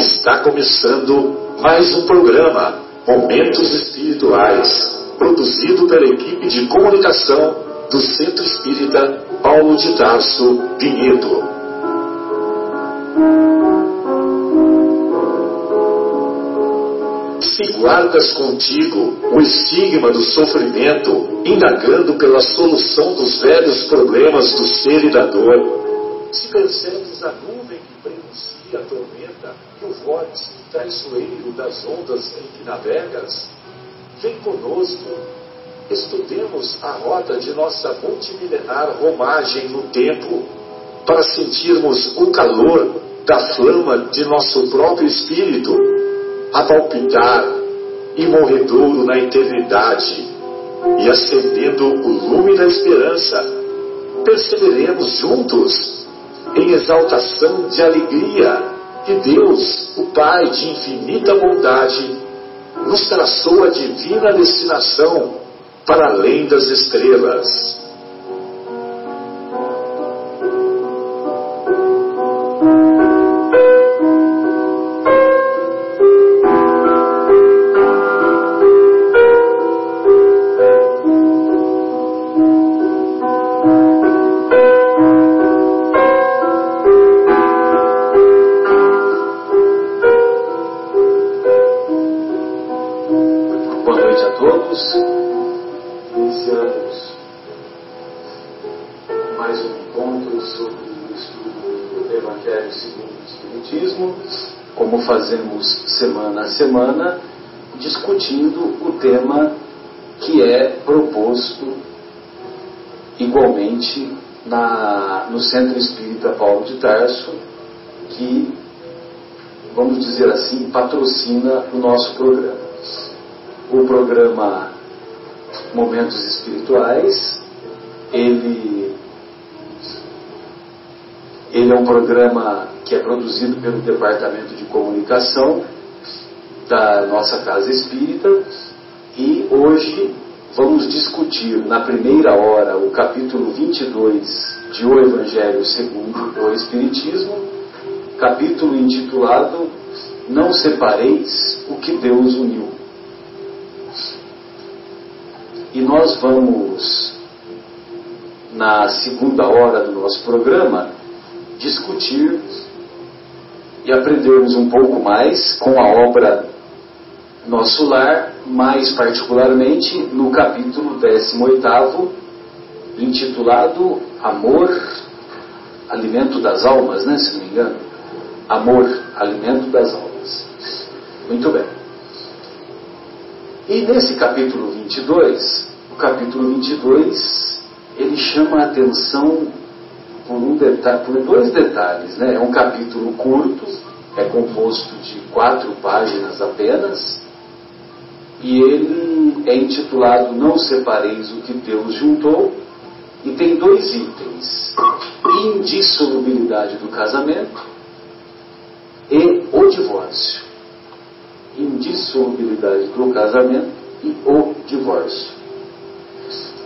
Está começando mais um programa Momentos Espirituais, produzido pela equipe de comunicação do Centro Espírita Paulo de Tarso Vinhedo. Se guardas contigo o estigma do sofrimento, indagando pela solução dos velhos problemas do ser e da dor, se percebes a nuvem que prenuncia a tormenta e vórtice traiçoeiro das ondas em que navegas, vem conosco, estudemos a rota de nossa multimilenar romagem no tempo, para sentirmos o calor da flama de nosso próprio espírito a palpitar imorredouro na eternidade e acendendo o lume da esperança, perceberemos juntos em exaltação de alegria que Deus, o Pai de infinita bondade, nos traçou a divina destinação para além das estrelas. Segundo o Espiritismo, como fazemos semana a semana, discutindo o tema que é proposto igualmente na, no Centro Espírita Paulo de Tarso, que, vamos dizer assim, patrocina o nosso programa o programa Momentos Espirituais. Ele, ele é um programa que é produzido pelo Departamento de Comunicação da nossa Casa Espírita e hoje vamos discutir na primeira hora o capítulo 22 de O Evangelho segundo o Espiritismo, capítulo intitulado Não separeis o que Deus uniu. E nós vamos, na segunda hora do nosso programa, discutir e aprendermos um pouco mais com a obra Nosso Lar, mais particularmente no capítulo 18, intitulado Amor, Alimento das Almas, né, se não me engano. Amor, Alimento das Almas. Muito bem. E nesse capítulo 22, o capítulo 22, ele chama a atenção por, um detalhe, por dois detalhes. Né? É um capítulo curto, é composto de quatro páginas apenas, e ele é intitulado Não Separeis o que Deus juntou, e tem dois itens: indissolubilidade do casamento e o divórcio indissolubilidade do casamento e o divórcio.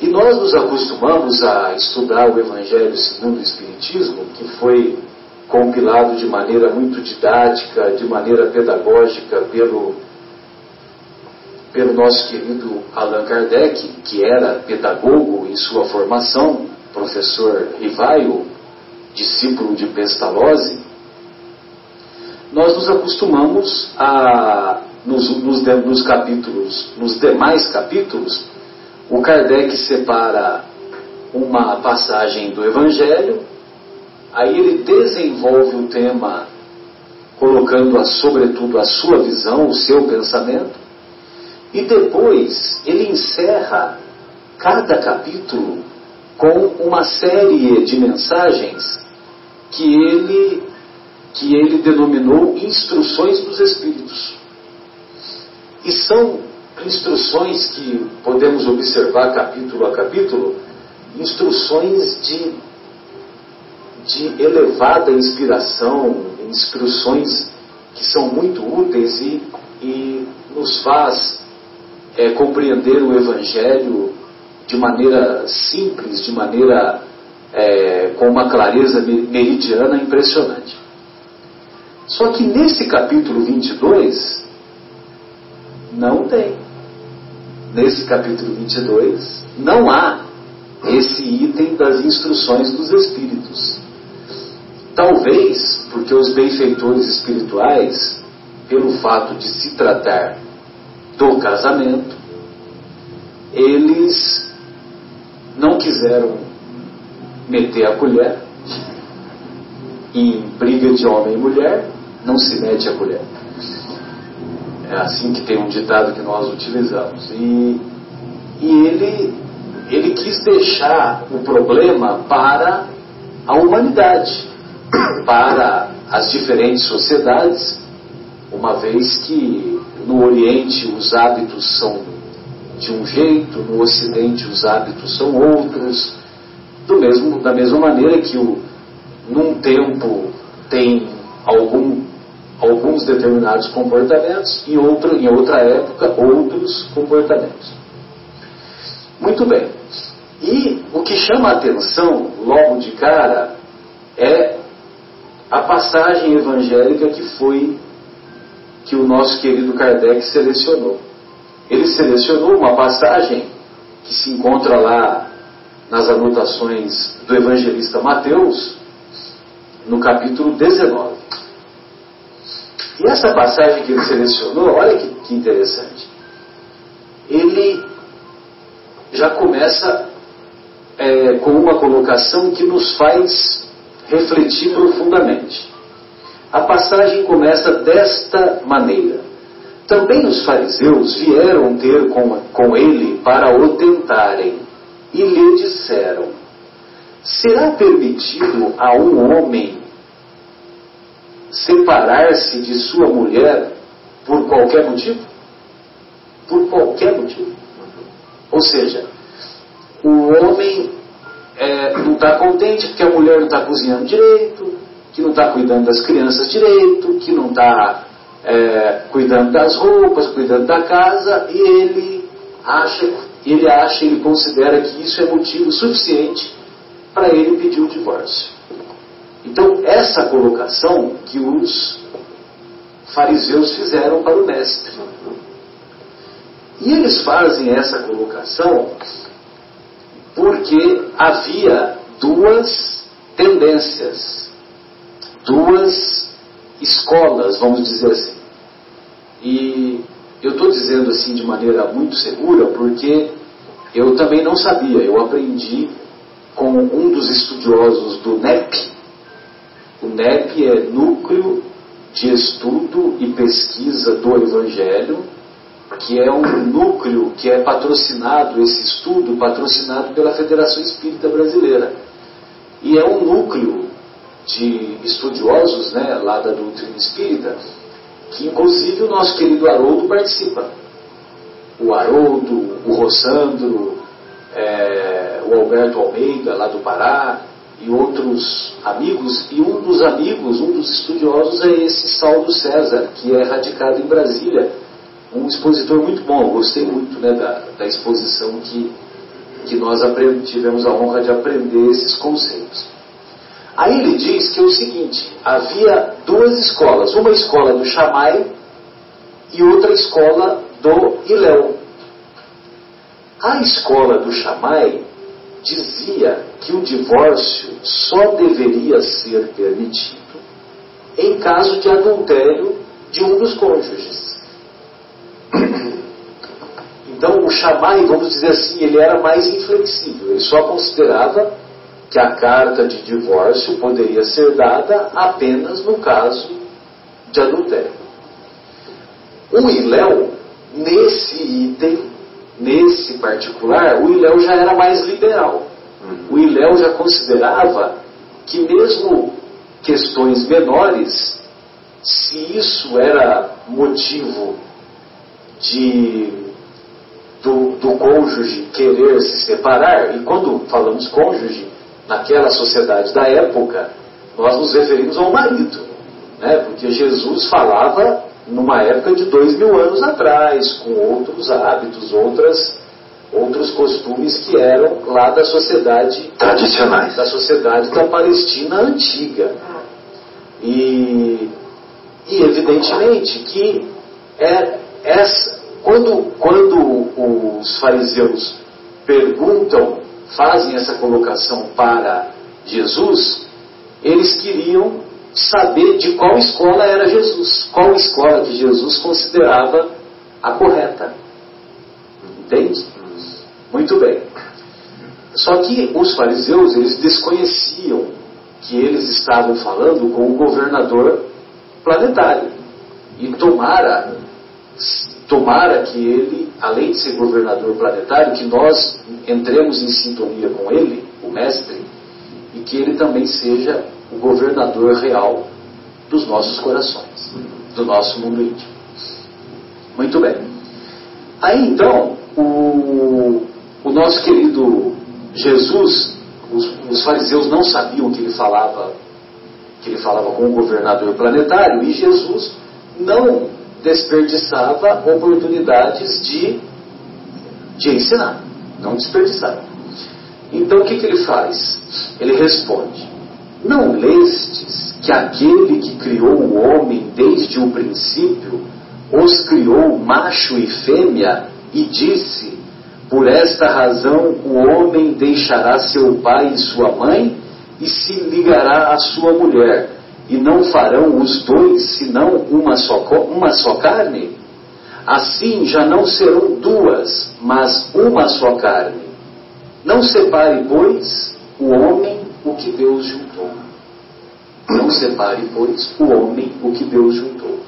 E nós nos acostumamos a estudar o Evangelho segundo o Espiritismo, que foi compilado de maneira muito didática, de maneira pedagógica pelo, pelo nosso querido Allan Kardec, que era pedagogo em sua formação, professor Rivaio, discípulo de Pestalozzi, nós nos acostumamos a, nos, nos, nos capítulos, nos demais capítulos, o Kardec separa uma passagem do Evangelho, aí ele desenvolve o tema colocando a, sobretudo a sua visão, o seu pensamento, e depois ele encerra cada capítulo com uma série de mensagens que ele que ele denominou instruções dos Espíritos. E são instruções que podemos observar capítulo a capítulo, instruções de, de elevada inspiração, instruções que são muito úteis e, e nos faz é, compreender o Evangelho de maneira simples, de maneira é, com uma clareza meridiana impressionante. Só que nesse capítulo 22, não tem. Nesse capítulo 22, não há esse item das instruções dos Espíritos. Talvez porque os benfeitores espirituais, pelo fato de se tratar do casamento, eles não quiseram meter a colher em briga de homem e mulher, não se mete a colher. É assim que tem um ditado que nós utilizamos. E, e ele, ele quis deixar o problema para a humanidade, para as diferentes sociedades, uma vez que no Oriente os hábitos são de um jeito, no Ocidente os hábitos são outros, do mesmo, da mesma maneira que o, num tempo tem algum, alguns determinados comportamentos e outro, em outra época outros comportamentos. Muito bem. E o que chama a atenção logo de cara é a passagem evangélica que foi que o nosso querido Kardec selecionou. Ele selecionou uma passagem que se encontra lá nas anotações do evangelista Mateus, no capítulo 19. E essa passagem que ele selecionou, olha que, que interessante. Ele já começa é, com uma colocação que nos faz refletir profundamente. A passagem começa desta maneira: Também os fariseus vieram ter com, com ele para o tentarem, e lhe disseram: Será permitido a um homem separar-se de sua mulher por qualquer motivo? Por qualquer motivo. Ou seja, o homem é, não está contente porque a mulher não está cozinhando direito, que não está cuidando das crianças direito, que não está é, cuidando das roupas, cuidando da casa, e ele acha, ele acha, ele considera que isso é motivo suficiente para ele pedir o divórcio. Então, essa colocação que os fariseus fizeram para o mestre. E eles fazem essa colocação porque havia duas tendências, duas escolas, vamos dizer assim. E eu estou dizendo assim de maneira muito segura porque eu também não sabia, eu aprendi com um dos estudiosos do NEP. O NEP é Núcleo de Estudo e Pesquisa do Evangelho, que é um núcleo que é patrocinado, esse estudo patrocinado pela Federação Espírita Brasileira. E é um núcleo de estudiosos né, lá da doutrina espírita, que inclusive o nosso querido Haroldo participa. O Haroldo, o Rossandro, é, o Alberto Almeida, lá do Pará, e outros amigos, e um dos amigos, um dos estudiosos é esse Saulo César, que é radicado em Brasília, um expositor muito bom, gostei muito né, da, da exposição que, que nós tivemos a honra de aprender esses conceitos. Aí ele diz que é o seguinte: havia duas escolas, uma escola do Chamai e outra escola do Iléu. A escola do Chamai dizia que o divórcio só deveria ser permitido em caso de adultério de um dos cônjuges. Então o Shammai, vamos dizer assim, ele era mais inflexível. Ele só considerava que a carta de divórcio poderia ser dada apenas no caso de adultério. O Iléu, nesse item, nesse particular, o Iléu já era mais liberal. O Iléu já considerava que mesmo questões menores, se isso era motivo de, do, do cônjuge querer se separar, e quando falamos cônjuge, naquela sociedade da época, nós nos referimos ao marido, né? porque Jesus falava numa época de dois mil anos atrás, com outros hábitos, outras, outros costumes que eram lá da sociedade tradicionais, da sociedade da Palestina antiga. E E evidentemente que é essa, quando, quando os fariseus perguntam, fazem essa colocação para Jesus, eles queriam saber de qual escola era Jesus, qual escola que Jesus considerava a correta. Entende? Muito bem. Só que os fariseus, eles desconheciam que eles estavam falando com o governador planetário. E tomara, tomara que ele, além de ser governador planetário, que nós entremos em sintonia com ele, o mestre, e que ele também seja o governador real dos nossos corações, do nosso mundo íntimo. Muito bem. Aí então, o, o nosso querido Jesus, os, os, fariseus não sabiam que ele falava que ele falava com o governador planetário e Jesus não desperdiçava oportunidades de, de ensinar, não desperdiçava. Então o que, que ele faz? Ele responde: Não lestes que aquele que criou o homem desde o princípio os criou macho e fêmea e disse: Por esta razão o homem deixará seu pai e sua mãe e se ligará à sua mulher, e não farão os dois senão uma só, uma só carne? Assim já não serão duas, mas uma só carne. Não separe, pois, o homem o que Deus juntou. Não separe, pois, o homem o que Deus juntou.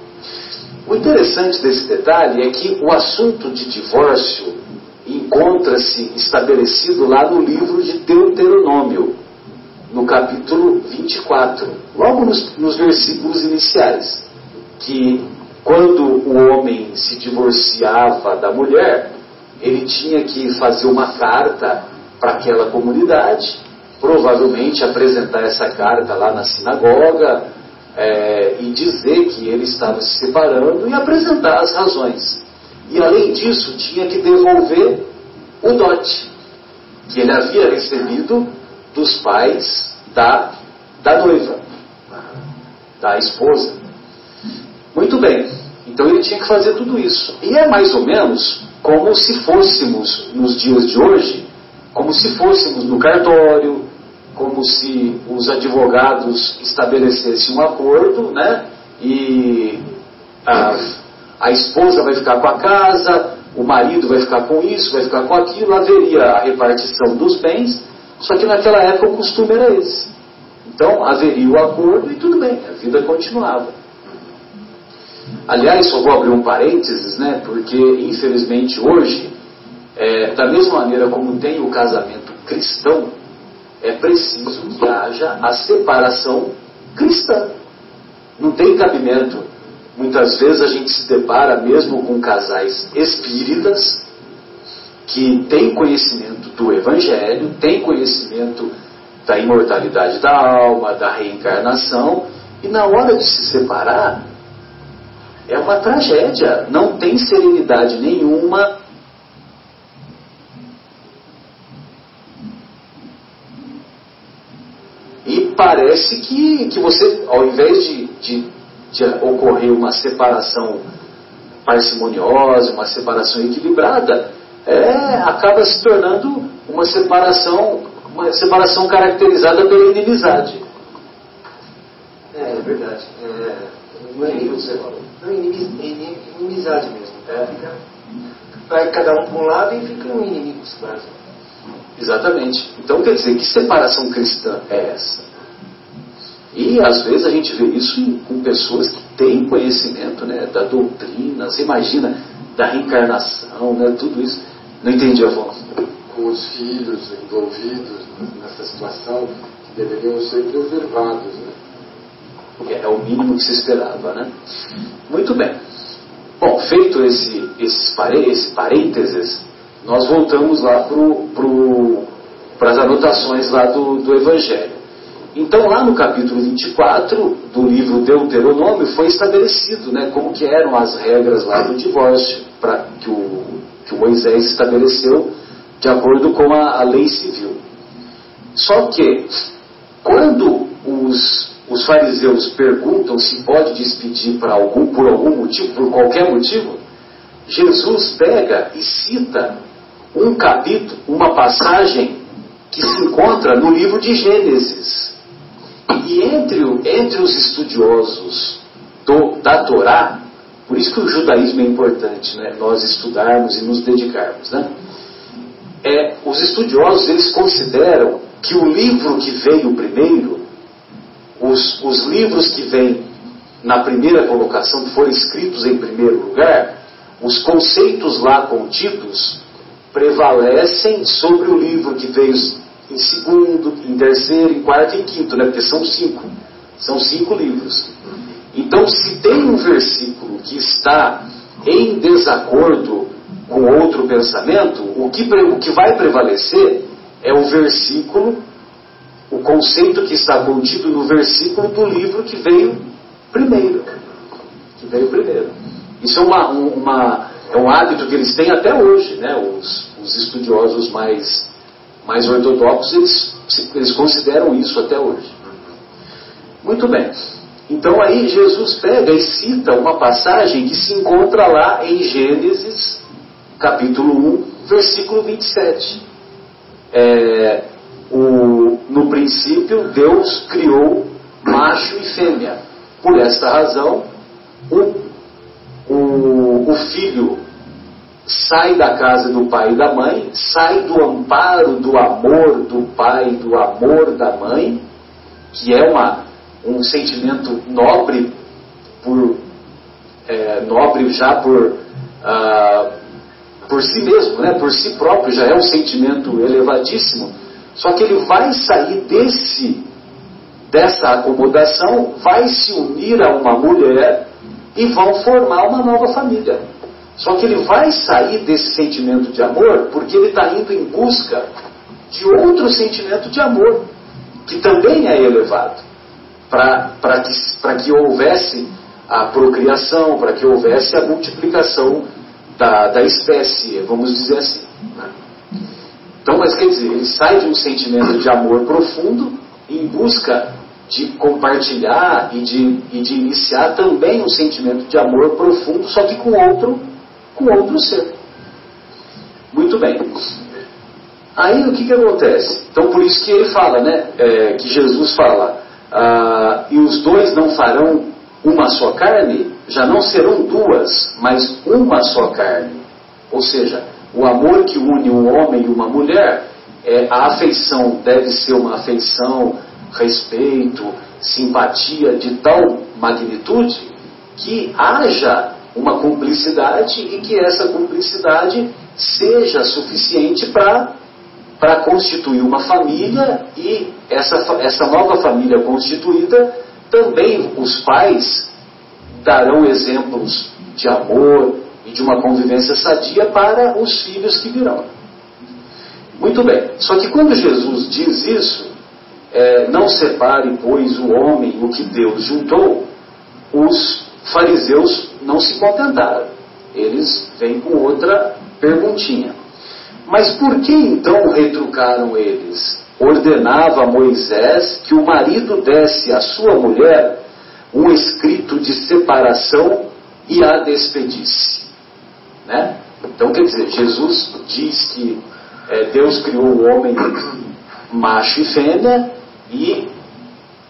O interessante desse detalhe é que o assunto de divórcio encontra-se estabelecido lá no livro de Deuteronômio, no capítulo 24, logo nos, nos versículos iniciais, que quando o homem se divorciava da mulher, ele tinha que fazer uma carta para aquela comunidade, provavelmente apresentar essa carta lá na sinagoga, é, e dizer que ele estava se separando e apresentar as razões. E além disso, tinha que devolver o dote que ele havia recebido dos pais da, da noiva, da esposa. Muito bem, então ele tinha que fazer tudo isso. E é mais ou menos como se fôssemos nos dias de hoje, como se fôssemos no cartório, como se os advogados estabelecessem um acordo, né? E a, a esposa vai ficar com a casa, o marido vai ficar com isso, vai ficar com aquilo, haveria a repartição dos bens, só que naquela época o costume era esse. Então haveria o acordo e tudo bem, a vida continuava. Aliás, só vou abrir um parênteses, né? Porque infelizmente hoje, é, da mesma maneira como tem o casamento cristão, é preciso que haja a separação cristã. Não tem cabimento. Muitas vezes a gente se depara mesmo com casais espíritas que têm conhecimento do Evangelho, têm conhecimento da imortalidade da alma, da reencarnação, e na hora de se separar, é uma tragédia. Não tem serenidade nenhuma, parece que, que você, ao invés de, de, de ocorrer uma separação parcimoniosa, uma separação equilibrada, é, acaba se tornando uma separação, uma separação caracterizada pela inimizade. É, é verdade. É, não é Não, inimizade mesmo. É. Fica, vai cada um para um lado e fica um inimigo quase. Exatamente. Então quer dizer, que separação cristã é essa? E às vezes a gente vê isso com pessoas que têm conhecimento né, da doutrina, você imagina, da reencarnação, né, tudo isso. Não entendi a voz. Com os filhos envolvidos nessa situação que deveriam ser preservados. Né? É, é o mínimo que se esperava. Né? Muito bem. Bom, feito esse, esse, esse parênteses, nós voltamos lá para pro, as anotações lá do, do Evangelho. Então, lá no capítulo 24 do livro Deuteronômio, foi estabelecido né, como que eram as regras lá do divórcio pra, que, o, que o Moisés estabeleceu de acordo com a, a lei civil. Só que, quando os, os fariseus perguntam se pode despedir para algum, por algum motivo, por qualquer motivo, Jesus pega e cita um capítulo, uma passagem que se encontra no livro de Gênesis. E entre, entre os estudiosos do, da Torá, por isso que o judaísmo é importante, né? nós estudarmos e nos dedicarmos. Né? É, os estudiosos eles consideram que o livro que veio primeiro, os, os livros que vêm na primeira colocação, que foram escritos em primeiro lugar, os conceitos lá contidos prevalecem sobre o livro que veio em segundo, em terceiro, em quarto e em quinto, né? porque são cinco. São cinco livros. Então, se tem um versículo que está em desacordo com outro pensamento, o que, o que vai prevalecer é o versículo, o conceito que está contido no versículo do livro que veio primeiro. Que veio primeiro. Isso é, uma, uma, é um hábito que eles têm até hoje, né? Os, os estudiosos mais, mais ortodoxos, eles, eles consideram isso até hoje. Muito bem. Então aí Jesus pega e cita uma passagem que se encontra lá em Gênesis, capítulo 1, versículo 27. É, o, no princípio, Deus criou macho e fêmea. Por esta razão, o, o, o filho sai da casa do pai e da mãe, sai do amparo do amor do pai, do amor da mãe, que é uma, um sentimento nobre, por, é, nobre já por, ah, por si mesmo, né, por si próprio, já é um sentimento elevadíssimo. Só que ele vai sair desse, dessa acomodação, vai se unir a uma mulher e vão formar uma nova família. Só que ele vai sair desse sentimento de amor porque ele está indo em busca de outro sentimento de amor, que também é elevado, para que, que houvesse a procriação, para que houvesse a multiplicação da, da espécie, vamos dizer assim. Né? Então, mas quer dizer, ele sai de um sentimento de amor profundo em busca de compartilhar e de, e de iniciar também um sentimento de amor profundo, só que com outro, com outro ser. Muito bem. Aí o que, que acontece? Então por isso que ele fala, né? É, que Jesus fala, ah, e os dois não farão uma só carne, já não serão duas, mas uma só carne. Ou seja, o amor que une um homem e uma mulher, é, a afeição deve ser uma afeição respeito, simpatia de tal magnitude que haja uma cumplicidade e que essa cumplicidade seja suficiente para constituir uma família e essa, essa nova família constituída também os pais darão exemplos de amor e de uma convivência sadia para os filhos que virão. Muito bem, só que quando Jesus diz isso, é, não separe, pois, o homem o que Deus juntou, os fariseus não se contentaram. Eles vêm com outra perguntinha. Mas por que então retrucaram eles? Ordenava Moisés que o marido desse à sua mulher um escrito de separação e a despedisse. Né? Então, quer dizer, Jesus diz que é, Deus criou o homem macho e fêmea e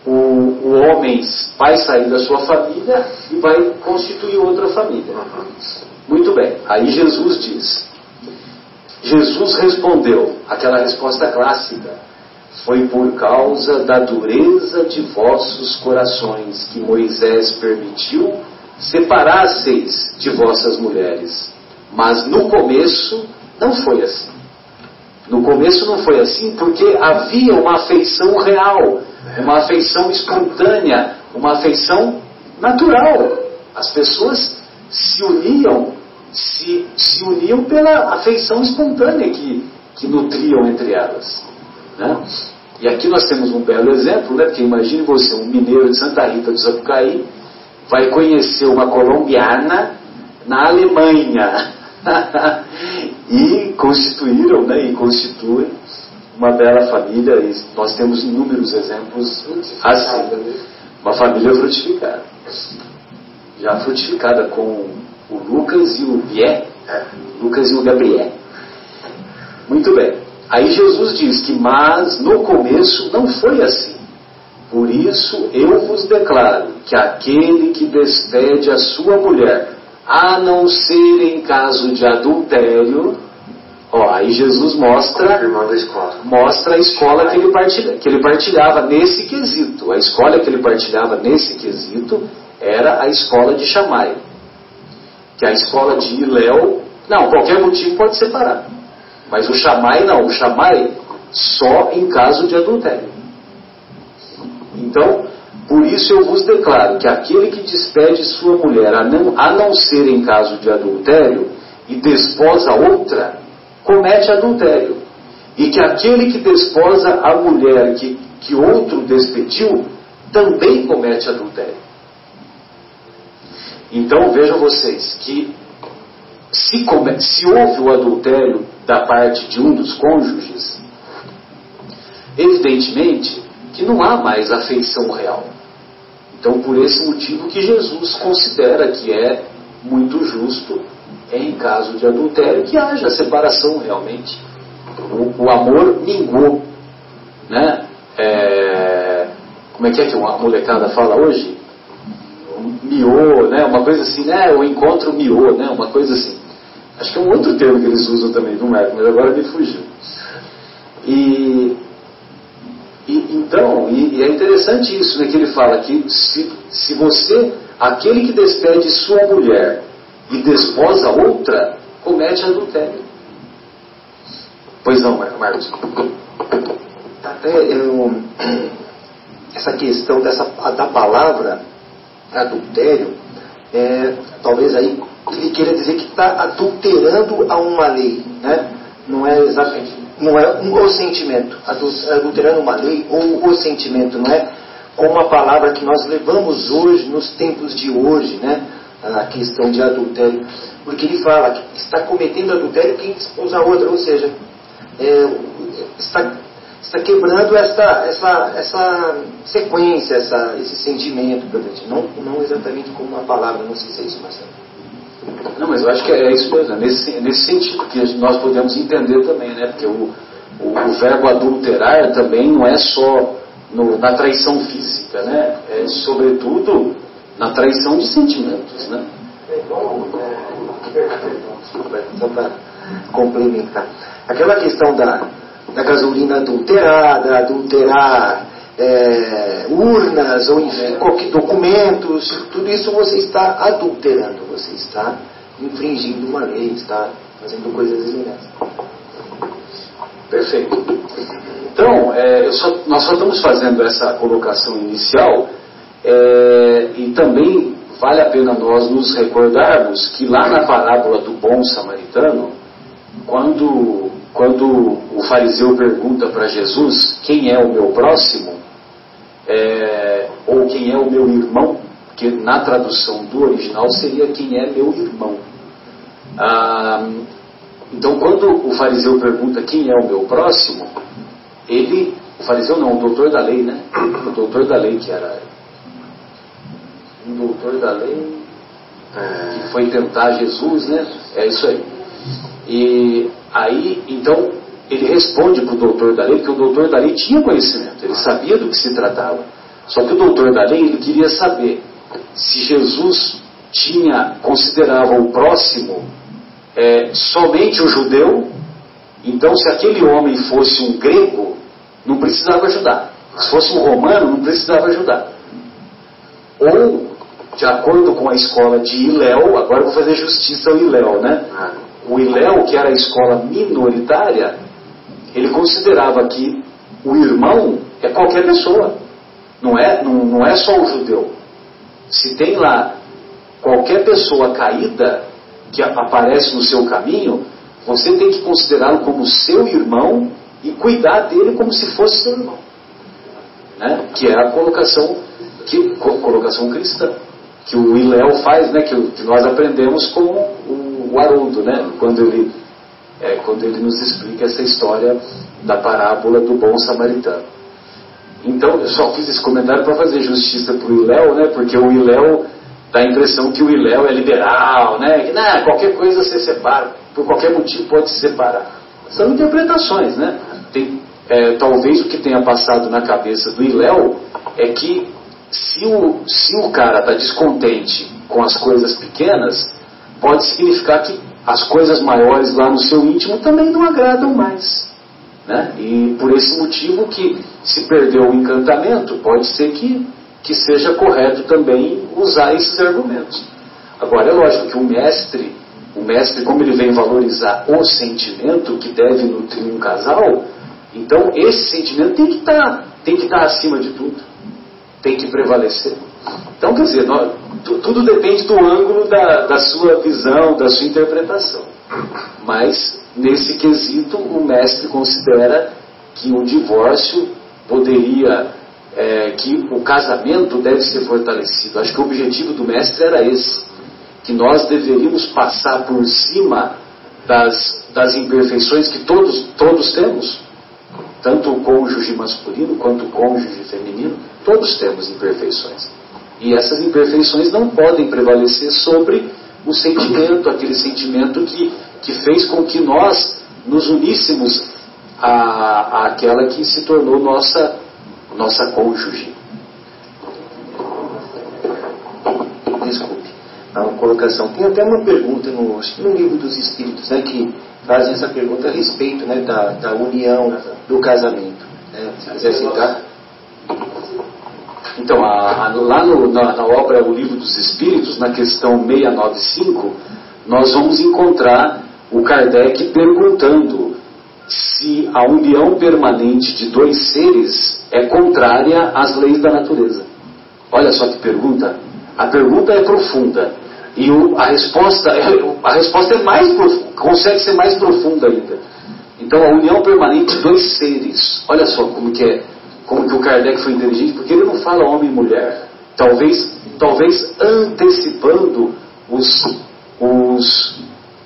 o, o homem vai sair da sua família e vai constituir outra família. Muito bem, aí Jesus diz. Jesus respondeu, aquela resposta clássica, foi por causa da dureza de vossos corações que Moisés permitiu separasseis de vossas mulheres. Mas no começo não foi assim. No começo não foi assim porque havia uma afeição real, uma afeição espontânea, uma afeição natural. As pessoas se uniam, se, se uniam pela afeição espontânea que, que nutriam entre elas. Né? E aqui nós temos um belo exemplo, né? porque imagine você, um mineiro de Santa Rita do Sapucaí, vai conhecer uma colombiana na Alemanha. e constituíram né, e constituem uma bela família. E nós temos inúmeros exemplos assim. Uma família frutificada. Já frutificada com o Lucas e o Bié. Lucas e o Gabriel. Muito bem. Aí Jesus diz que, mas no começo não foi assim. Por isso eu vos declaro que aquele que despede a sua mulher, a não ser em caso de adultério, ó, aí Jesus mostra mostra a escola que ele, partilha, que ele partilhava nesse quesito. A escola que ele partilhava nesse quesito era a escola de Chamai. Que a escola de Iléu, não, qualquer motivo pode separar. Mas o Chamai não, o Chamai só em caso de adultério. Então, por isso eu vos declaro que aquele que despede sua mulher, a não, a não ser em caso de adultério, e desposa outra, comete adultério. E que aquele que desposa a mulher que, que outro despediu, também comete adultério. Então vejam vocês que se, se houve o adultério da parte de um dos cônjuges, evidentemente que não há mais afeição real. Então, por esse motivo que Jesus considera que é muito justo, em caso de adultério, que haja separação realmente. O, o amor mingou. Né? É, como é que é que uma molecada fala hoje? Miô, né? uma coisa assim, né? o encontro miô, né? uma coisa assim. Acho que é um outro termo que eles usam também, não é? Mas agora me fugiu. E e, então, e, e, é interessante isso, né, que ele fala que se, se você, aquele que despede sua mulher e desposa outra, comete adultério. Pois não, Marcos? Até eu, essa questão dessa, da palavra adultério, é, talvez aí ele queira dizer que está adulterando a uma lei, né? Não é exatamente não é um, o sentimento, adulterando uma lei ou o sentimento, não é como a palavra que nós levamos hoje, nos tempos de hoje, né? A questão de adultério. Porque ele fala que está cometendo adultério quem esposa a outra, ou seja, é, está, está quebrando essa, essa, essa sequência, essa, esse sentimento, não, não exatamente como uma palavra, não sei se é isso, Marcelo. Não, mas eu acho que é isso mesmo, é nesse, nesse sentido que nós podemos entender também, né? Porque o, o, o verbo adulterar também não é só no, na traição física, né? É sobretudo na traição de sentimentos, né? É só para complementar. Aquela questão da, da gasolina adulterada, adulterar é, urnas ou enfim, qualquer documentos, tudo isso você está adulterando, você está infringindo uma lei, está fazendo coisas ilegais. Perfeito. Então, é, só, nós só estamos fazendo essa colocação inicial é, e também vale a pena nós nos recordarmos que lá na parábola do bom samaritano, quando, quando o fariseu pergunta para Jesus quem é o meu próximo, é, ou quem é o meu irmão, que na tradução do original seria quem é meu irmão. Ah, então, quando o fariseu pergunta quem é o meu próximo, ele, o fariseu não, o doutor da lei, né? O doutor da lei que era um doutor da lei que foi tentar Jesus, né? É isso aí. E aí, então, ele responde para o doutor da lei, porque o doutor da lei tinha conhecimento, ele sabia do que se tratava. Só que o doutor da lei ele queria saber se Jesus tinha considerava o próximo é, somente o judeu, então se aquele homem fosse um grego, não precisava ajudar. Se fosse um romano, não precisava ajudar. Ou, de acordo com a escola de Iléu, agora eu vou fazer justiça ao Iléu, né? O Iléu, que era a escola minoritária, ele considerava que o irmão é qualquer pessoa, não é, não, não é só o judeu. Se tem lá qualquer pessoa caída que aparece no seu caminho, você tem que considerá-lo como seu irmão e cuidar dele como se fosse seu irmão. Né? Que é a colocação, que, colocação cristã. Que o Iléu faz, né? que, que nós aprendemos com o, o né? quando ele é quando ele nos explica essa história da parábola do bom samaritano. Então, eu só fiz esse comentário para fazer justiça para o Iléu, né? Porque o Iléu dá a impressão que o Iléu é liberal, né? Que nah, qualquer coisa você separa, por qualquer motivo pode se separar. São interpretações, né? Tem, é, talvez o que tenha passado na cabeça do Iléu é que se o, se o cara está descontente com as coisas pequenas, pode significar que as coisas maiores lá no seu íntimo também não agradam mais. Né? E por esse motivo que se perdeu o encantamento, pode ser que, que seja correto também usar esses argumentos. Agora, é lógico que o mestre, o mestre, como ele vem valorizar o sentimento que deve nutrir um casal, então esse sentimento tem que estar tá, estar tá acima de tudo, tem que prevalecer. Então, quer dizer, nós, tudo depende do ângulo da, da sua visão, da sua interpretação. Mas, nesse quesito, o mestre considera que o divórcio poderia, é, que o casamento deve ser fortalecido. Acho que o objetivo do mestre era esse, que nós deveríamos passar por cima das, das imperfeições que todos, todos temos, tanto o cônjuge masculino quanto o cônjuge feminino, todos temos imperfeições. E essas imperfeições não podem prevalecer sobre o sentimento, aquele sentimento que, que fez com que nós nos uníssemos à, àquela que se tornou nossa, nossa cônjuge. Desculpe, uma colocação. Tem até uma pergunta no, no livro dos Espíritos, né, que fazem essa pergunta a respeito né, da, da união, do casamento. Né? Se quiser citar. Então, a, a, lá no, na, na, obra O Livro dos Espíritos, na questão 695, nós vamos encontrar o Kardec perguntando se a união permanente de dois seres é contrária às leis da natureza. Olha só que pergunta. A pergunta é profunda. E o, a, resposta é, a resposta é mais consegue ser mais profunda ainda. Então, a união permanente de dois seres. Olha só como que é como que o Kardec foi inteligente, porque ele não fala homem e mulher. Talvez, talvez antecipando os, os,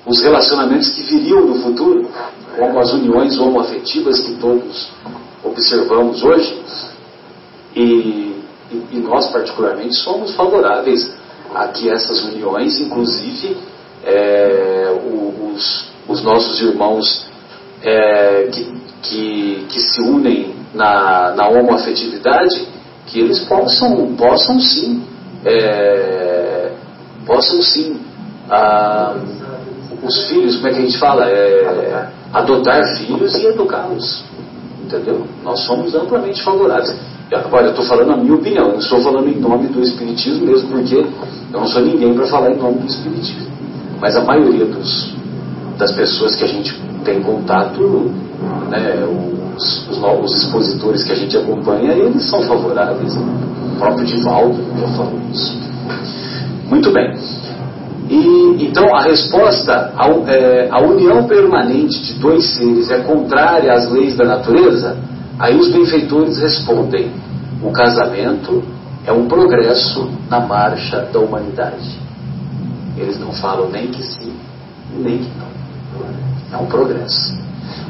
os relacionamentos que viriam no futuro, como as uniões homoafetivas que todos observamos hoje. E, e, nós, particularmente, somos favoráveis a que essas uniões, inclusive, é, os, os nossos irmãos é, que, que, que se unem na, na homoafetividade, que eles possam, possam sim, é, possam sim, ah, os filhos, como é que a gente fala? É, adotar filhos e educá-los. Entendeu? Nós somos amplamente favoráveis. Agora, eu estou falando a minha opinião, não estou falando em nome do Espiritismo mesmo, porque eu não sou ninguém para falar em nome do Espiritismo. Mas a maioria dos, das pessoas que a gente tem contato, né, os, os expositores que a gente acompanha, eles são favoráveis. O próprio Divaldo já falou isso. Muito bem. E, então a resposta, a, é, união permanente de dois seres é contrária às leis da natureza? Aí os benfeitores respondem: o casamento é um progresso na marcha da humanidade. Eles não falam nem que sim, nem que não. É um progresso.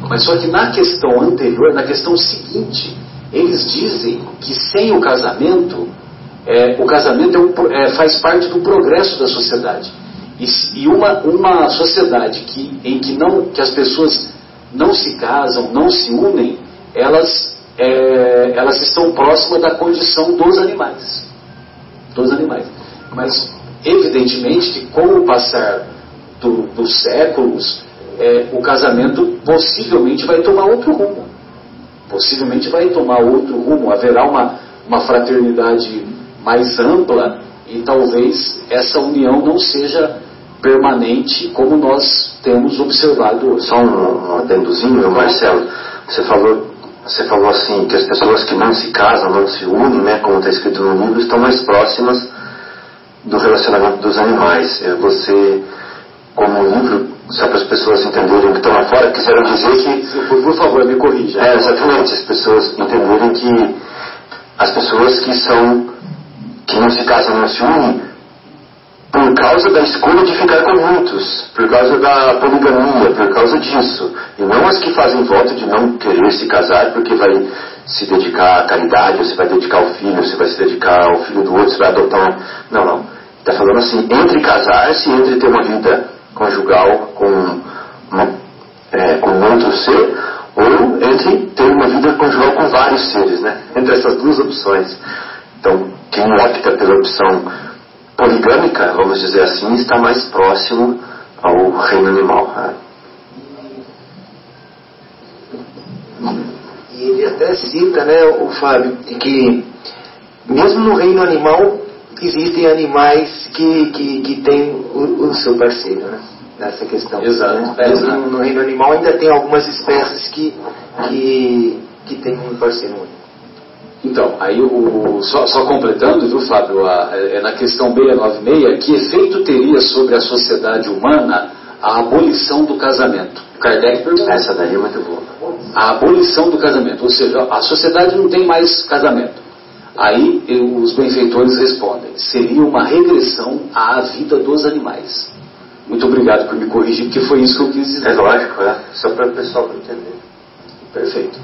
Mas só que na questão anterior, na questão seguinte, eles dizem que sem o casamento, é, o casamento é um, é, faz parte do progresso da sociedade. E, e uma, uma sociedade que, em que, não, que as pessoas não se casam, não se unem, elas, é, elas estão próximas da condição dos animais. Dos animais. Mas, evidentemente, que com o passar do, dos séculos, é, o casamento possivelmente vai tomar outro rumo. Possivelmente vai tomar outro rumo. Haverá uma, uma fraternidade mais ampla e talvez essa união não seja permanente como nós temos observado. Só um, um adendozinho, Marcelo. Você falou, você falou assim que as pessoas que não se casam, não se unem, né, como está escrito no livro, estão mais próximas do relacionamento dos animais. Você, como o livro só para as pessoas entenderem que estão lá fora, quiseram dizer que. Por, por favor, me corrija. É, exatamente, as pessoas entenderem que as pessoas que são. que não se casam, não se unem, por, causa da escolha de ficar com muitos, por causa da poligamia, por causa disso. E não as que fazem voto de não querer se casar porque vai se dedicar à caridade, ou você vai dedicar ao filho, ou você vai se dedicar ao filho do outro, você vai adotar um. Não, não. Está falando assim, entre casar-se, entre ter uma vida conjugal com, uma, é, com outro ser, ou entre ter uma vida conjugal com vários seres, né? Entre essas duas opções. Então, quem opta pela opção poligâmica, vamos dizer assim, está mais próximo ao reino animal. Né? E ele até cita, né, o Fábio, que mesmo no reino animal existem animais que, que, que têm o, o seu parceiro, né? Nessa questão. Exato. Né? Mesmo no, no reino animal ainda tem algumas espécies que, que, que têm um parceiro único. Então, aí o, só, só completando, viu, Fábio, a, é na questão 696, que efeito teria sobre a sociedade humana a abolição do casamento? Kardec pergunta. Essa daí é muito boa. A abolição do casamento, ou seja, a sociedade não tem mais casamento. Aí os benfeitores respondem: seria uma regressão à vida dos animais. Muito obrigado por me corrigir, porque foi isso que eu quis dizer. É lógico, é. Só para o pessoal entender. Perfeito.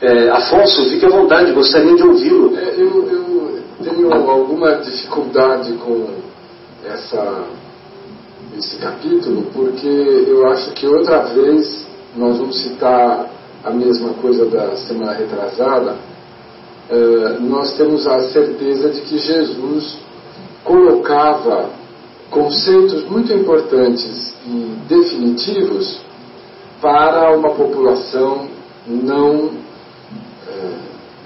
É, Afonso, fique à vontade, gostaria de ouvi-lo. É, eu, eu tenho alguma dificuldade com essa, esse capítulo, porque eu acho que outra vez nós vamos citar a mesma coisa da semana retrasada. É, nós temos a certeza de que Jesus colocava conceitos muito importantes e definitivos para uma população não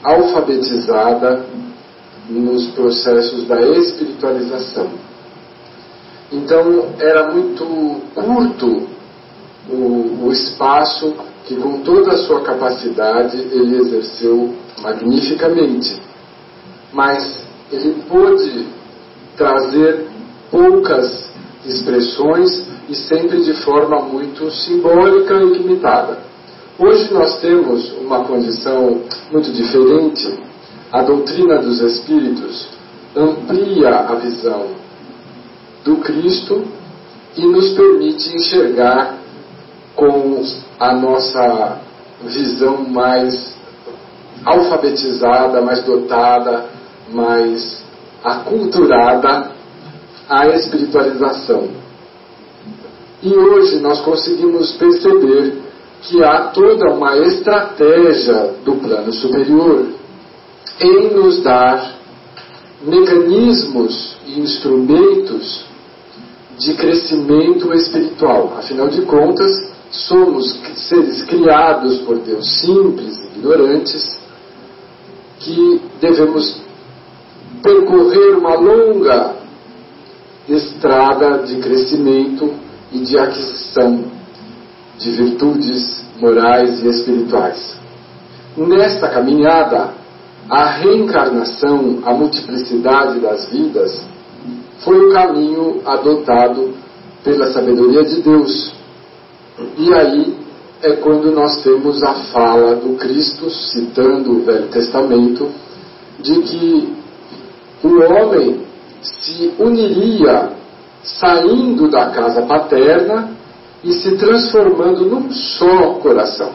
alfabetizada nos processos da espiritualização. Então era muito curto o, o espaço que, com toda a sua capacidade, ele exerceu magnificamente. Mas ele pôde trazer poucas expressões e sempre de forma muito simbólica e limitada. Hoje nós temos uma condição muito diferente. A doutrina dos Espíritos amplia a visão do Cristo e nos permite enxergar com a nossa visão mais alfabetizada, mais dotada, mais aculturada a espiritualização. E hoje nós conseguimos perceber que há toda uma estratégia do plano superior em nos dar mecanismos e instrumentos de crescimento espiritual. Afinal de contas, somos seres criados por Deus simples, ignorantes, que devemos percorrer uma longa estrada de crescimento e de aquisição de virtudes morais e espirituais. Nesta caminhada, a reencarnação, a multiplicidade das vidas, foi o caminho adotado pela sabedoria de Deus. E aí é quando nós temos a fala do Cristo, citando o Velho Testamento, de que o homem se uniria saindo da casa paterna e se transformando num só coração,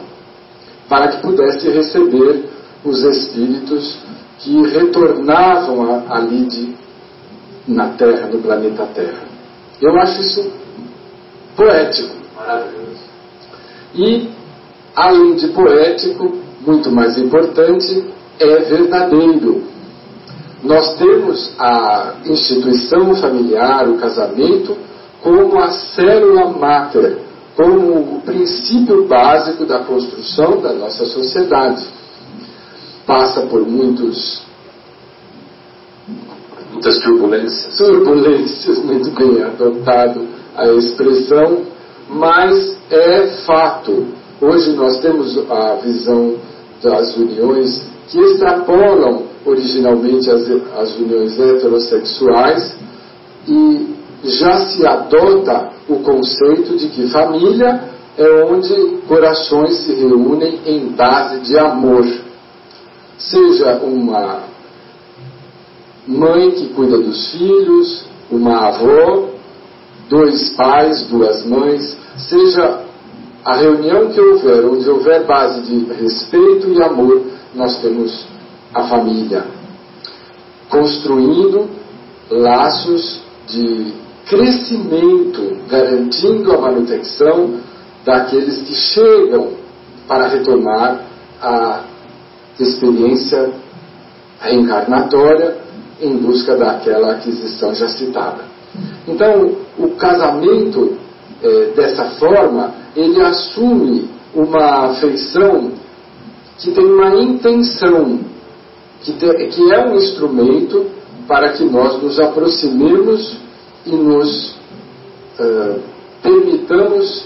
para que pudesse receber os espíritos que retornavam ali de, na Terra, no planeta Terra. Eu acho isso poético. Maravilhoso. E, além de poético, muito mais importante, é verdadeiro. Nós temos a instituição familiar, o casamento, como a célula máter, como o princípio básico da construção da nossa sociedade. Passa por muitos muitas turbulências. Turbulências, muito bem adotado a expressão, mas é fato. Hoje nós temos a visão das uniões que extrapolam originalmente as, as uniões heterossexuais e já se adota o conceito de que família é onde corações se reúnem em base de amor. Seja uma mãe que cuida dos filhos, uma avó dois pais, duas mães, seja a reunião que houver, onde houver base de respeito e amor, nós temos a família. Construindo laços de crescimento, garantindo a manutenção daqueles que chegam para retomar a experiência reencarnatória em busca daquela aquisição já citada. Então, o casamento, é, dessa forma, ele assume uma afeição que tem uma intenção, que, te, que é um instrumento para que nós nos aproximemos e nos uh, permitamos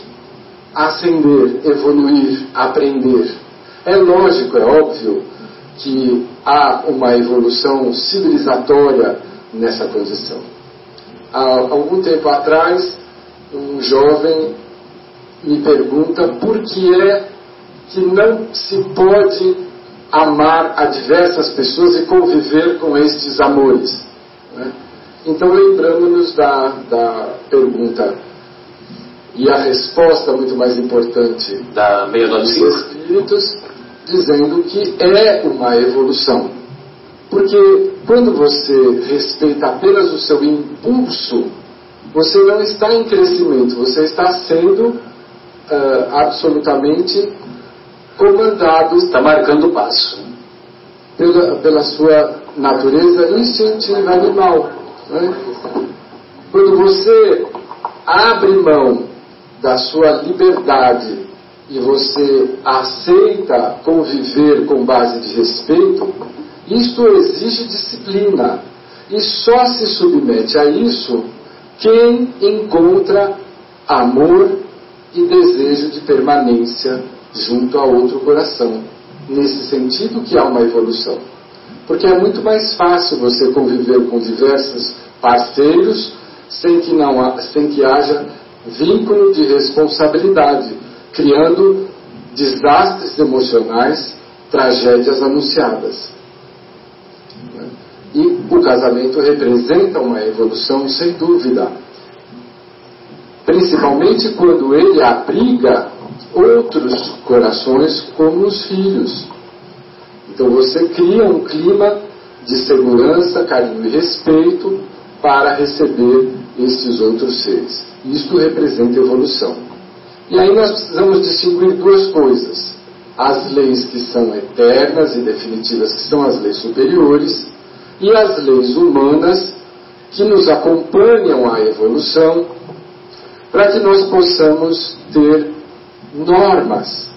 ascender, evoluir, aprender. É lógico, é óbvio que há uma evolução civilizatória nessa condição. Há algum tempo atrás, um jovem me pergunta por que é que não se pode amar a diversas pessoas e conviver com estes amores. Né? Então, lembramos-nos da, da pergunta e a resposta muito mais importante da meia dos espíritos, dizendo que é uma evolução. Porque quando você respeita apenas o seu impulso, você não está em crescimento, você está sendo uh, absolutamente comandado. Está marcando o passo. Pela, pela sua natureza instintiva animal. Né? Quando você abre mão da sua liberdade e você aceita conviver com base de respeito, isto exige disciplina. E só se submete a isso quem encontra amor e desejo de permanência junto a outro coração. Nesse sentido que há uma evolução. Porque é muito mais fácil você conviver com diversos parceiros sem que, não, sem que haja vínculo de responsabilidade, criando desastres emocionais, tragédias anunciadas. E o casamento representa uma evolução sem dúvida. Principalmente quando ele abriga outros corações, como os filhos. Então você cria um clima de segurança, carinho e respeito para receber esses outros seres. Isto representa evolução. E aí nós precisamos distinguir duas coisas: as leis que são eternas e definitivas, que são as leis superiores, e as leis humanas que nos acompanham à evolução, para que nós possamos ter normas,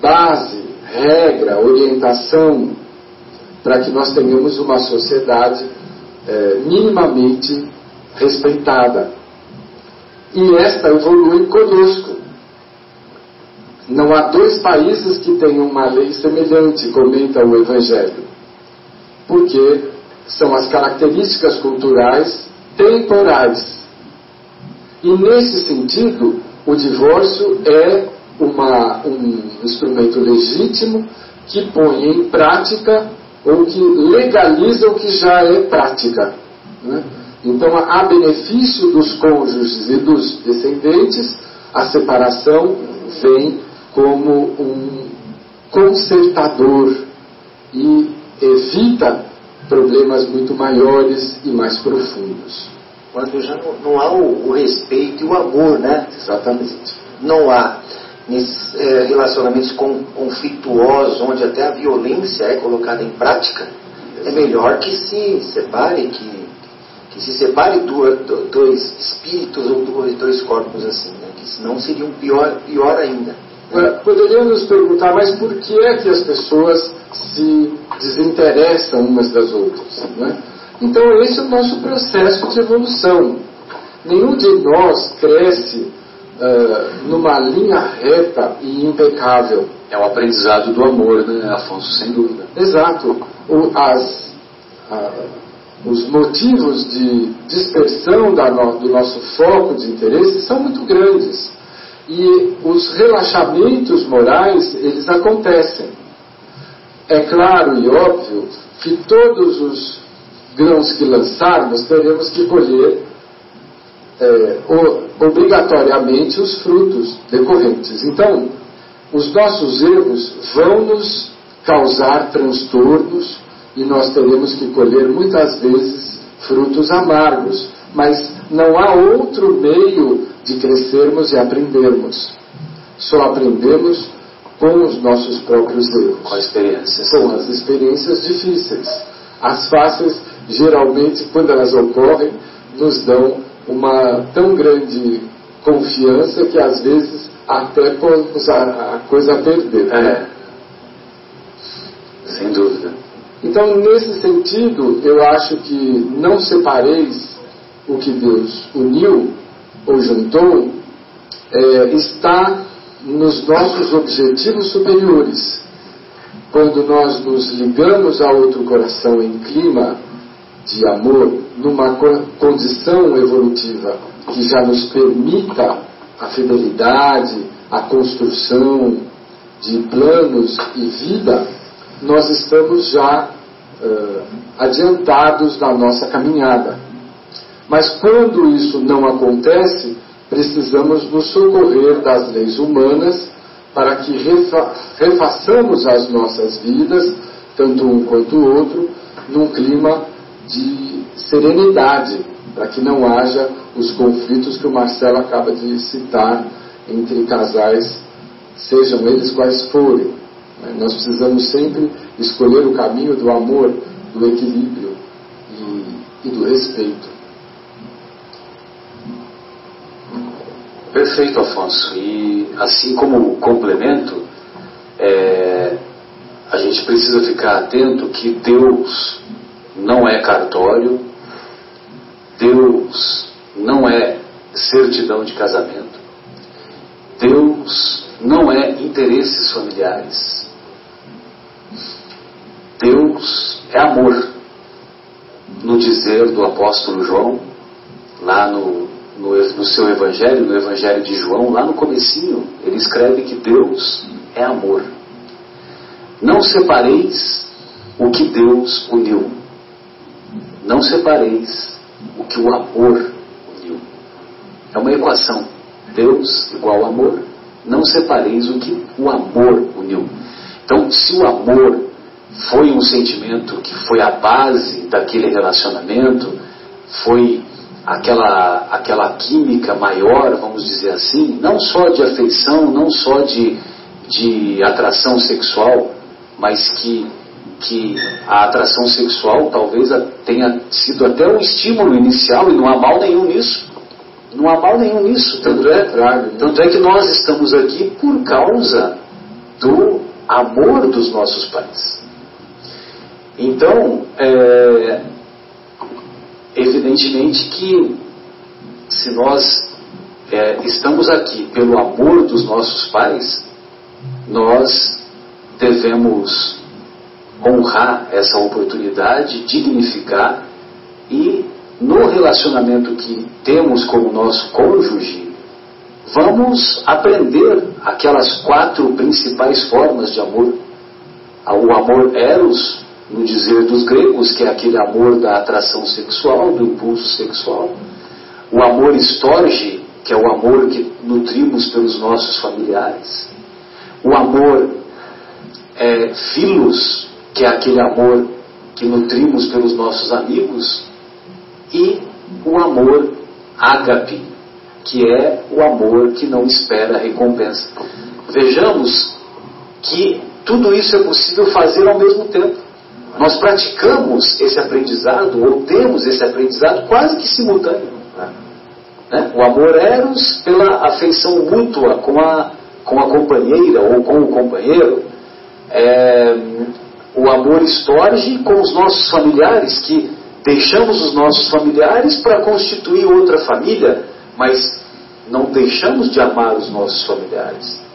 base, regra, orientação, para que nós tenhamos uma sociedade é, minimamente respeitada. E esta evolui conosco. Não há dois países que tenham uma lei semelhante, comenta o Evangelho, porque são as características culturais temporais. E nesse sentido, o divórcio é uma, um instrumento legítimo que põe em prática ou que legaliza o que já é prática. Né? Então, há benefício dos cônjuges e dos descendentes, a separação vem como um consertador e evita problemas muito maiores e mais profundos. Quando já não, não há o, o, respeito e o amor, né? Exatamente. Não há nesses é, relacionamentos com, conflituosos, onde até a violência é colocada em prática, é melhor que se separe, que que se separe dois, dois espíritos ou dois, dois corpos assim, né? que senão seria um pior, pior ainda. Poderíamos perguntar, mas por que é que as pessoas se desinteressam umas das outras? Né? Então, esse é o nosso processo de evolução. Nenhum de nós cresce uh, numa linha reta e impecável. É o aprendizado do amor, né, Afonso? Sem dúvida. Exato. O, as, uh, os motivos de dispersão no, do nosso foco de interesse são muito grandes. E os relaxamentos morais, eles acontecem. É claro e óbvio que todos os grãos que lançarmos teremos que colher é, obrigatoriamente os frutos decorrentes. Então, os nossos erros vão nos causar transtornos e nós teremos que colher muitas vezes frutos amargos, mas não há outro meio de crescermos e aprendermos. Só aprendemos com os nossos próprios erros. Com experiências. Com as experiências difíceis. As fáceis, geralmente, quando elas ocorrem, nos dão uma tão grande confiança que às vezes até pomos a, a coisa a perder. Né? É. Sem dúvida. Então, nesse sentido, eu acho que não separeis o que Deus uniu ou juntou, é, está nos nossos objetivos superiores. Quando nós nos ligamos a outro coração em clima de amor, numa condição evolutiva que já nos permita a fidelidade, a construção de planos e vida, nós estamos já uh, adiantados na nossa caminhada. Mas quando isso não acontece, precisamos nos socorrer das leis humanas para que refa refaçamos as nossas vidas, tanto um quanto o outro, num clima de serenidade, para que não haja os conflitos que o Marcelo acaba de citar entre casais, sejam eles quais forem. Né? Nós precisamos sempre escolher o caminho do amor, do equilíbrio e, e do respeito. Perfeito, Afonso. E assim como complemento, é, a gente precisa ficar atento que Deus não é cartório, Deus não é certidão de casamento, Deus não é interesses familiares. Deus é amor. No dizer do apóstolo João, lá no, no, no, seu evangelho, no evangelho de João, lá no comecinho, ele escreve que Deus é amor. Não separeis o que Deus uniu. Não separeis o que o amor uniu. É uma equação. Deus igual amor. Não separeis o que o amor uniu. Então, se o amor foi um sentimento que foi a base daquele relacionamento, foi aquela, aquela química maior, vamos dizer assim, não só de afeição, não só de, de atração sexual, mas que que a atração sexual talvez tenha sido até um estímulo inicial e não há mal nenhum nisso. Não há mal nenhum nisso. Tanto é, tanto é que nós estamos aqui por causa do amor dos nossos pais. Então, é, evidentemente que se nós é, estamos aqui pelo amor dos nossos pais, nós devemos honrar essa oportunidade, dignificar e no relacionamento que temos com o nosso cônjuge, vamos aprender aquelas quatro principais formas de amor. O amor eros, no dizer dos gregos, que é aquele amor da atração sexual, do impulso sexual. O amor estorge, que é o amor que nutrimos pelos nossos familiares. O amor é, filos, que é aquele amor que nutrimos pelos nossos amigos, e o amor ágape, que é o amor que não espera recompensa. Vejamos que tudo isso é possível fazer ao mesmo tempo. Nós praticamos esse aprendizado, ou temos esse aprendizado quase que simultâneo. Né? O amor eros pela afeição mútua com a, com a companheira ou com o companheiro. É, o amor estorge com os nossos familiares, que deixamos os nossos familiares para constituir outra família, mas não deixamos de amar os nossos familiares.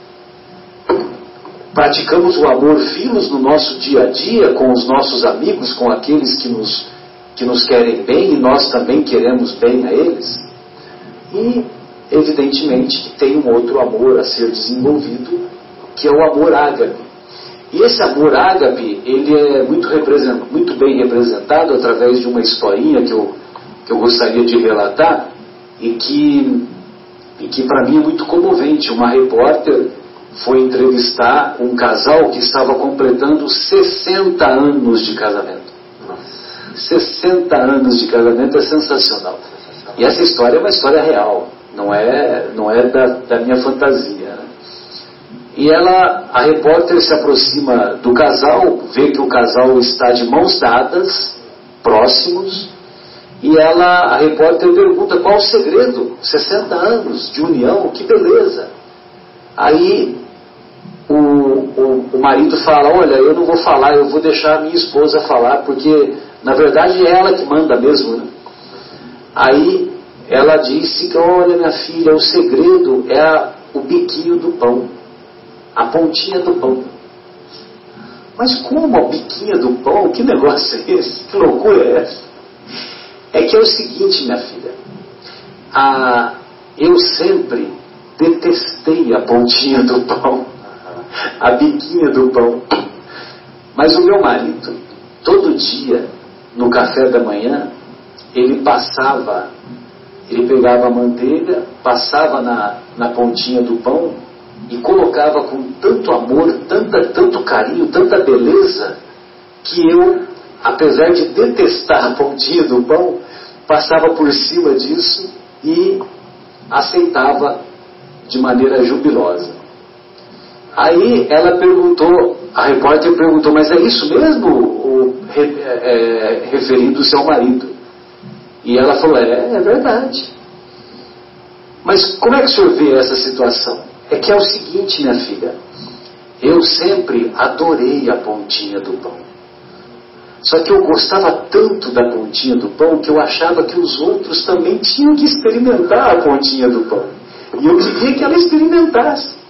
Praticamos o amor filos no nosso dia a dia, com os nossos amigos, com aqueles que nos, que nos querem bem e nós também queremos bem a eles. E, evidentemente, que tem um outro amor a ser desenvolvido, que é o amor ágape e esse amor ágape, ele é muito, muito bem representado através de uma historinha que eu, que eu gostaria de relatar, e que, e que para mim é muito comovente. Uma repórter foi entrevistar um casal que estava completando 60 anos de casamento. 60 anos de casamento é sensacional. E essa história é uma história real, não é, não é da, da minha fantasia. Né? E ela, a repórter se aproxima do casal, vê que o casal está de mãos dadas, próximos, e ela, a repórter pergunta qual o segredo? 60 anos de união, que beleza. Aí o, o, o, marido fala, olha, eu não vou falar, eu vou deixar a minha esposa falar, porque na verdade é ela que manda mesmo. Né? Aí ela disse que, olha minha filha, o segredo é a, o biquinho do pão, a pontinha do pão. Mas como a biquinha do pão? Que negócio é esse? Que loucura é essa? É que é o seguinte, minha filha. A, eu sempre detestei a pontinha do pão, a biquinha do pão. Mas o meu marido, todo dia, no café da manhã, ele passava, ele pegava a manteiga, passava na, na pontinha do pão e colocava com tanto amor, tanta, tanto carinho, tanta beleza, que eu apesar de detestar a pontinha do pão, passava por cima disso e aceitava de maneira jubilosa. Aí ela perguntou, a repórter perguntou, mas é isso mesmo? O, é, referindo-se marido. E ela falou, é, é verdade. Mas como é que o senhor vê essa situação? É que é o seguinte, minha filha, eu sempre adorei a pontinha do pão. Só que eu gostava tanto da pontinha do pão que eu achava que os outros também tinham que experimentar a pontinha do pão. E eu queria que ela experimentasse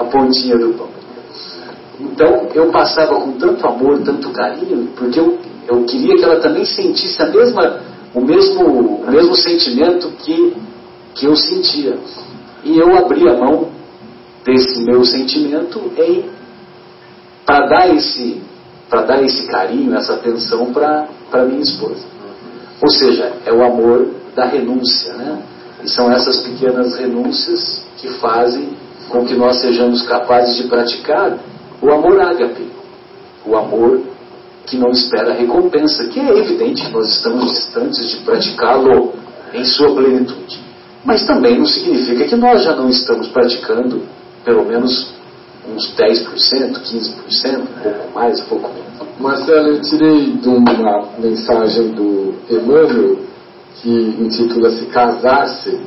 a pontinha do pão. Então eu passava com tanto amor, tanto carinho, porque eu, eu queria que ela também sentisse a mesma, o, mesmo, o mesmo sentimento que, que eu sentia. E eu abri a mão desse meu sentimento para dar esse para dar esse carinho, essa atenção para minha esposa. Ou seja, é o amor da renúncia, né? E são essas pequenas renúncias que fazem com que nós sejamos capazes de praticar o amor ágape, o amor que não espera recompensa, que é evidente que nós estamos distantes de praticá-lo em sua plenitude. Mas também não significa que nós já não estamos praticando, pelo menos uns 10%, 15%, um pouco mais, um pouco menos. Marcelo, eu tirei de uma mensagem do Emmanuel, que intitula-se Casar-se,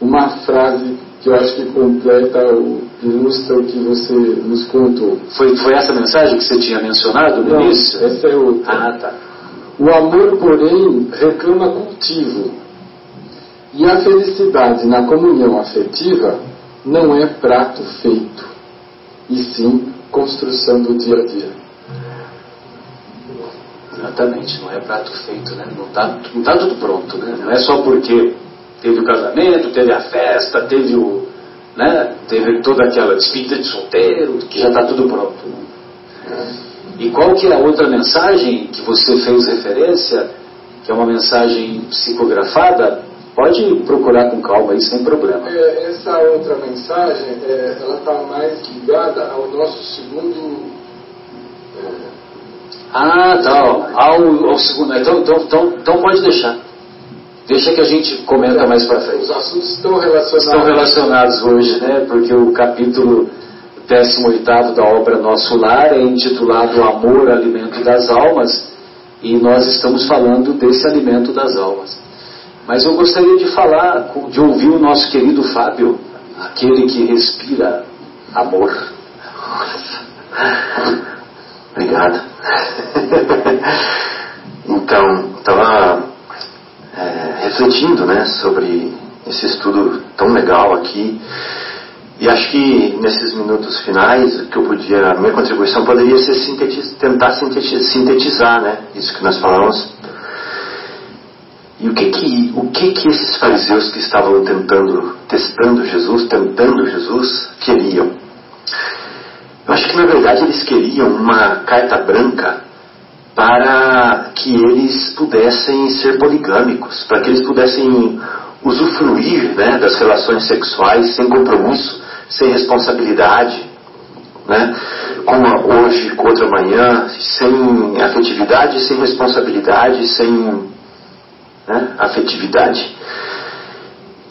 uma frase que eu acho que completa, o, ilustra o que você nos contou. Foi, foi essa mensagem que você tinha mencionado no Não, início? essa é outra. Ah, tá. O amor, porém, reclama cultivo. E a felicidade na comunhão afetiva não é prato feito, e sim construção do dia a dia. Exatamente, não é prato feito, né? Não está não tá tudo pronto, né? Não é só porque teve o casamento, teve a festa, teve o, né? Teve toda aquela despedida de solteiro, que já está tudo pronto. Né? E qual que é a outra mensagem que você fez referência, que é uma mensagem psicografada? Pode procurar com calma aí, sem problema. É, essa outra mensagem, é, ela está mais ligada ao nosso segundo é, ah, tá. Ao, ao segundo. Então, então, então, então pode deixar. Deixa que a gente comenta mais para frente. Os assuntos estão relacionados. Estão relacionados hoje, né? Porque o capítulo 18 da obra Nosso Lar é intitulado Amor, Alimento das Almas, e nós estamos falando desse alimento das almas. Mas eu gostaria de falar, de ouvir o nosso querido Fábio, aquele que respira amor. Obrigado. então, refletindo né, sobre esse estudo tão legal aqui. E acho que nesses minutos finais, que eu podia, a minha contribuição poderia ser sintetiz, tentar sintetizar, sintetizar né, isso que nós falamos. E o que que, o que que esses fariseus que estavam tentando, testando Jesus, tentando Jesus, queriam? Eu acho que na verdade eles queriam uma carta branca para que eles pudessem ser poligâmicos, para que eles pudessem usufruir né, das relações sexuais sem compromisso, sem responsabilidade, né, com uma hoje, com outra manhã, sem afetividade, sem responsabilidade, sem né, afetividade.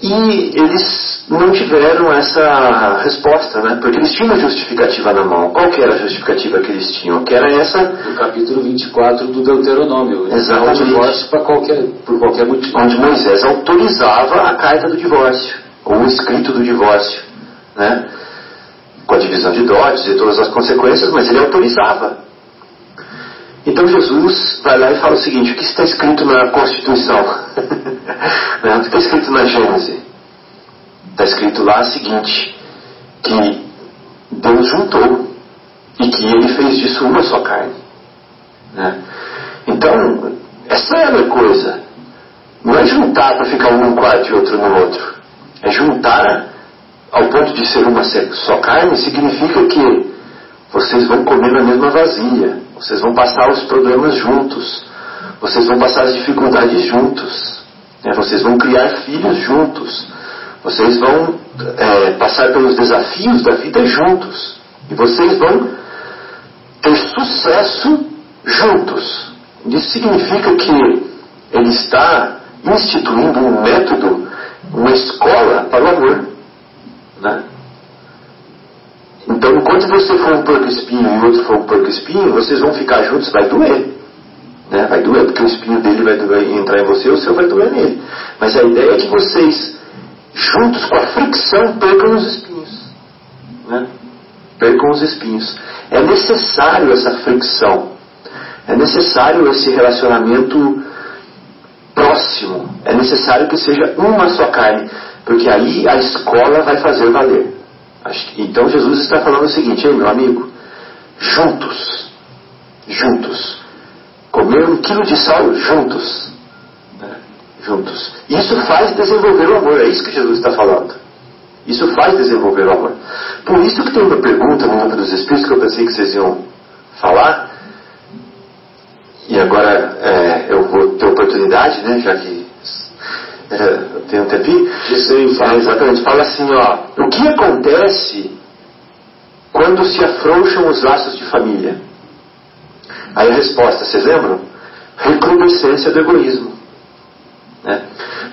E eles não tiveram essa resposta, né? Porque eles tinham uma justificativa na mão. Qual que era a justificativa que eles tinham? Que era essa... Do capítulo 24 do Deuteronômio. Exatamente. O divórcio para qualquer, por qualquer motivo. Onde Moisés autorizava a carta do divórcio, ou o escrito do divórcio, né? Com a divisão de dotes e todas as consequências, mas ele autorizava. Então Jesus vai lá e fala o seguinte: o que está escrito na Constituição? Né? o que está escrito na Gênese? Está escrito lá o seguinte: que Deus juntou e que ele fez disso uma só carne. Né? Então, essa é a coisa. Não é juntar para ficar um num quarto e outro no outro. É juntar ao ponto de ser uma só carne, significa que vocês vão comer na mesma vasilha vocês vão passar os problemas juntos. Vocês vão passar as dificuldades juntos. Né? Vocês vão criar filhos juntos. Vocês vão é, passar pelos desafios da vida juntos. E vocês vão ter sucesso juntos. Isso significa que ele está instituindo um método, uma escola para o amor. Né? Então, enquanto você for um porco espinho e o outro for um porco espinho, vocês vão ficar juntos, vai doer. Né? Vai doer, porque o espinho dele vai doer, entrar em você, o seu vai doer nele. Mas a ideia é que vocês, juntos com a fricção, percam os espinhos. Né? Percam os espinhos. É necessário essa fricção. É necessário esse relacionamento próximo. É necessário que seja uma só carne. Porque aí a escola vai fazer valer. Então Jesus está falando o seguinte, ei meu amigo, juntos, juntos, comer um quilo de sal juntos, né? juntos. Isso faz desenvolver o amor, é isso que Jesus está falando. Isso faz desenvolver o amor. Por isso que tem uma pergunta no livro dos Espíritos que eu pensei que vocês iam falar, e agora é, eu vou ter oportunidade, né, já que é, tem um? Isso fala, exatamente. Fala assim, ó. O que acontece quando se afrouxam os laços de família? Aí a resposta, vocês lembram? Recrudescência do egoísmo. Né?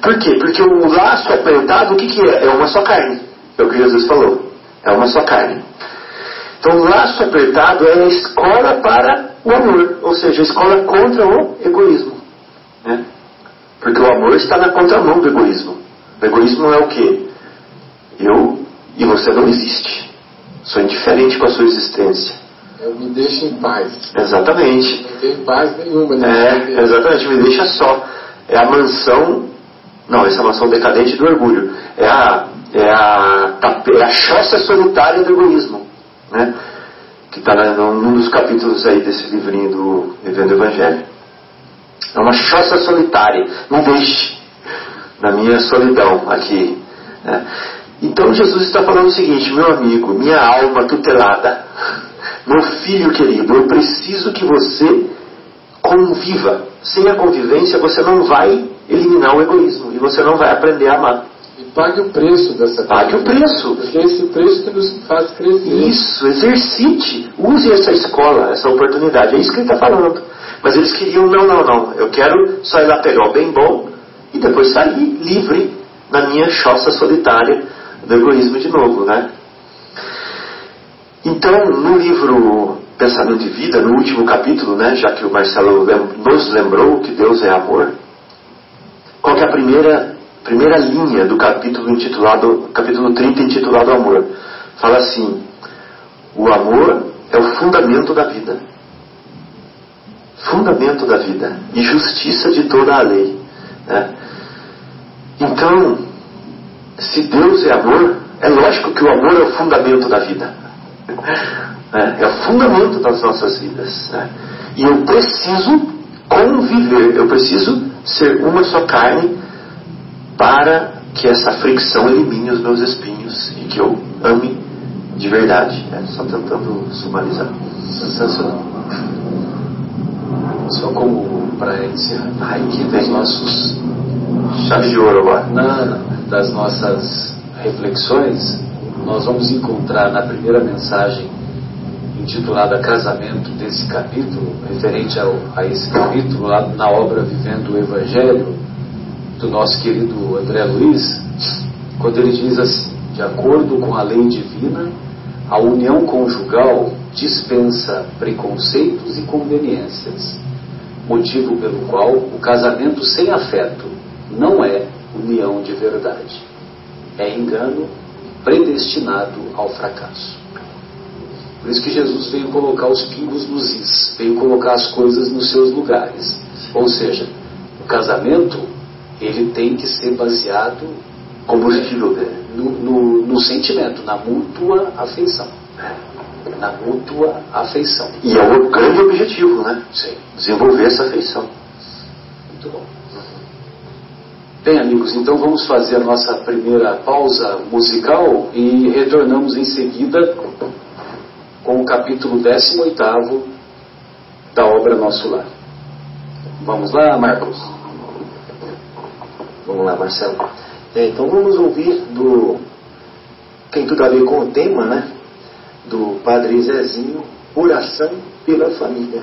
Por quê? Porque o laço apertado, o que, que é? É uma só carne. É o que Jesus falou. É uma só carne. Então, o laço apertado é a escola para o amor, ou seja, a escola contra o egoísmo. Né? Porque o amor está na contramão do egoísmo. O egoísmo é o quê? Eu e você não existe. Sou indiferente com a sua existência. Eu me deixo em paz. Exatamente. Não tem paz nenhuma. Né? É, exatamente, me deixa só. É a mansão. Não, essa é a mansão decadente do orgulho. É a, é a, é a choça solitária do egoísmo. Né? Que está num dos capítulos aí desse livrinho do Vivendo o Evangelho. É uma choça solitária. Me deixe na minha solidão aqui. Né? Então Jesus está falando o seguinte, meu amigo, minha alma tutelada, meu filho querido, eu preciso que você conviva. Sem a convivência você não vai eliminar o egoísmo e você não vai aprender a amar. E pague o preço dessa Pague o preço. Porque é esse preço que nos faz crescer. Isso, exercite. Use essa escola, essa oportunidade. É isso que ele está falando. Mas eles queriam, não, não, não. Eu quero só ir lá pegar o bem bom e depois sair livre na minha choça solitária do egoísmo de novo, né? Então, no livro Pensamento e Vida, no último capítulo, né, já que o Marcelo nos lembrou que Deus é amor, qual é a primeira, primeira linha do capítulo intitulado, capítulo 30 intitulado Amor? Fala assim: o amor é o fundamento da vida. Fundamento da vida e justiça de toda a lei. Né? Então, se Deus é amor, é lógico que o amor é o fundamento da vida. É, é o fundamento das nossas vidas. Né? E eu preciso conviver, eu preciso ser uma só carne para que essa fricção elimine os meus espinhos e que eu ame de verdade. É, só tentando sumarizar. Sensacional. Só como para encerrar aqui dos nossos Chave de ouro agora. das nossas reflexões, nós vamos encontrar na primeira mensagem intitulada Casamento desse capítulo, referente ao, a esse capítulo, lá na obra Vivendo o Evangelho, do nosso querido André Luiz, quando ele diz assim: de acordo com a lei divina, a união conjugal dispensa preconceitos e conveniências, motivo pelo qual o casamento sem afeto não é união de verdade. É engano predestinado ao fracasso. Por isso que Jesus veio colocar os pingos nos is, veio colocar as coisas nos seus lugares. Ou seja, o casamento ele tem que ser baseado dele. no, no- no sentimento, na mútua afeição. Na mútua afeição. E é o grande objetivo, né? Sim, Desenvolver essa afeição. muito bom. Bem, amigos, então vamos fazer a nossa primeira pausa musical e retornamos em seguida com o capítulo 18 da obra Nosso Lar. Vamos lá, Marcos? Vamos lá, Marcelo. É, então vamos ouvir do. Tem tudo a ver com o tema, né? Do Padre Zezinho, Oração pela Família.